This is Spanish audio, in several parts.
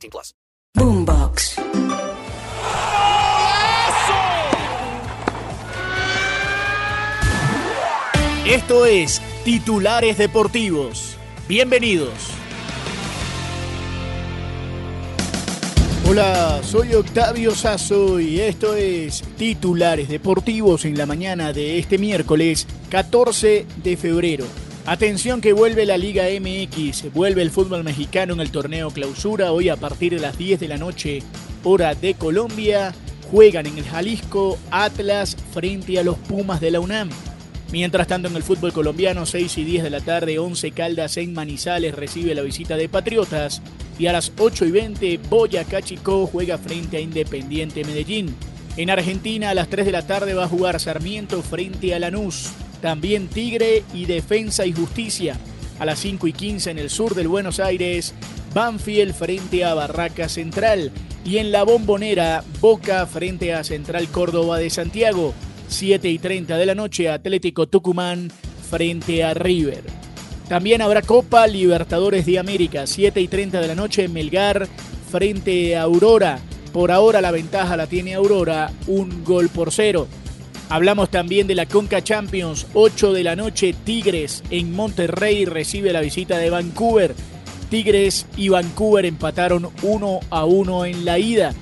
18 plus. Boombox. Esto es Titulares Deportivos. Bienvenidos. Hola, soy Octavio Sazo y esto es Titulares Deportivos en la mañana de este miércoles 14 de febrero. Atención que vuelve la Liga MX, vuelve el fútbol mexicano en el torneo clausura hoy a partir de las 10 de la noche, hora de Colombia. Juegan en el Jalisco Atlas frente a los Pumas de la UNAM. Mientras tanto, en el fútbol colombiano, 6 y 10 de la tarde, 11 Caldas en Manizales recibe la visita de Patriotas. Y a las 8 y 20, Boyacá Chico juega frente a Independiente Medellín. En Argentina, a las 3 de la tarde va a jugar Sarmiento frente a Lanús. También Tigre y Defensa y Justicia. A las 5 y 15 en el sur del Buenos Aires, Banfield frente a Barraca Central. Y en la bombonera, Boca frente a Central Córdoba de Santiago. 7 y 30 de la noche, Atlético Tucumán frente a River. También habrá Copa Libertadores de América, 7 y 30 de la noche, Melgar frente a Aurora. Por ahora la ventaja la tiene Aurora, un gol por cero. Hablamos también de la Conca Champions, 8 de la noche, Tigres en Monterrey recibe la visita de Vancouver. Tigres y Vancouver empataron 1 a 1 en la ida.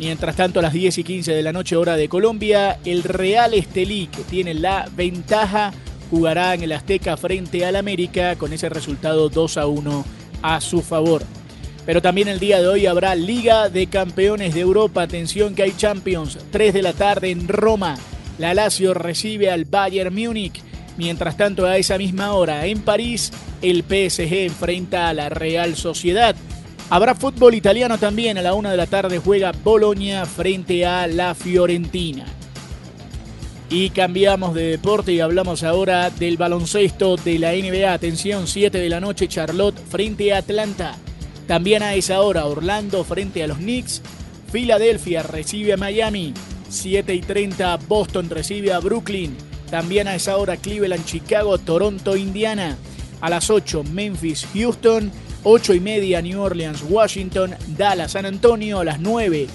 Mientras tanto, a las 10 y 15 de la noche, hora de Colombia, el Real Estelí, que tiene la ventaja, jugará en el Azteca frente al América con ese resultado 2 a 1 a su favor. Pero también el día de hoy habrá Liga de Campeones de Europa. Atención que hay Champions, 3 de la tarde en Roma. La Lazio recibe al Bayern Múnich. Mientras tanto, a esa misma hora en París, el PSG enfrenta a la Real Sociedad. Habrá fútbol italiano también. A la una de la tarde juega Bolonia frente a la Fiorentina. Y cambiamos de deporte y hablamos ahora del baloncesto de la NBA. Atención, 7 de la noche, Charlotte frente a Atlanta. También a esa hora, Orlando frente a los Knicks. Filadelfia recibe a Miami. 7 y 30, Boston recibe a Brooklyn. También a esa hora, Cleveland, Chicago, Toronto, Indiana. A las 8, Memphis, Houston. 8 y media New Orleans, Washington, Dallas, San Antonio a las 9,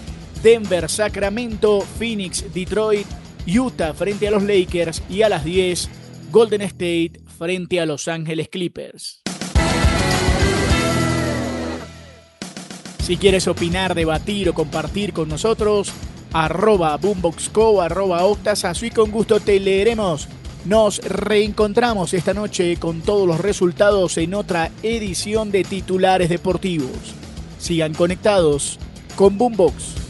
Denver, Sacramento, Phoenix, Detroit, Utah frente a los Lakers y a las 10, Golden State frente a Los Ángeles Clippers. Si quieres opinar, debatir o compartir con nosotros, arroba boomboxco, arroba octasazo y con gusto te leeremos. Nos reencontramos esta noche con todos los resultados en otra edición de Titulares Deportivos. Sigan conectados con Boombox.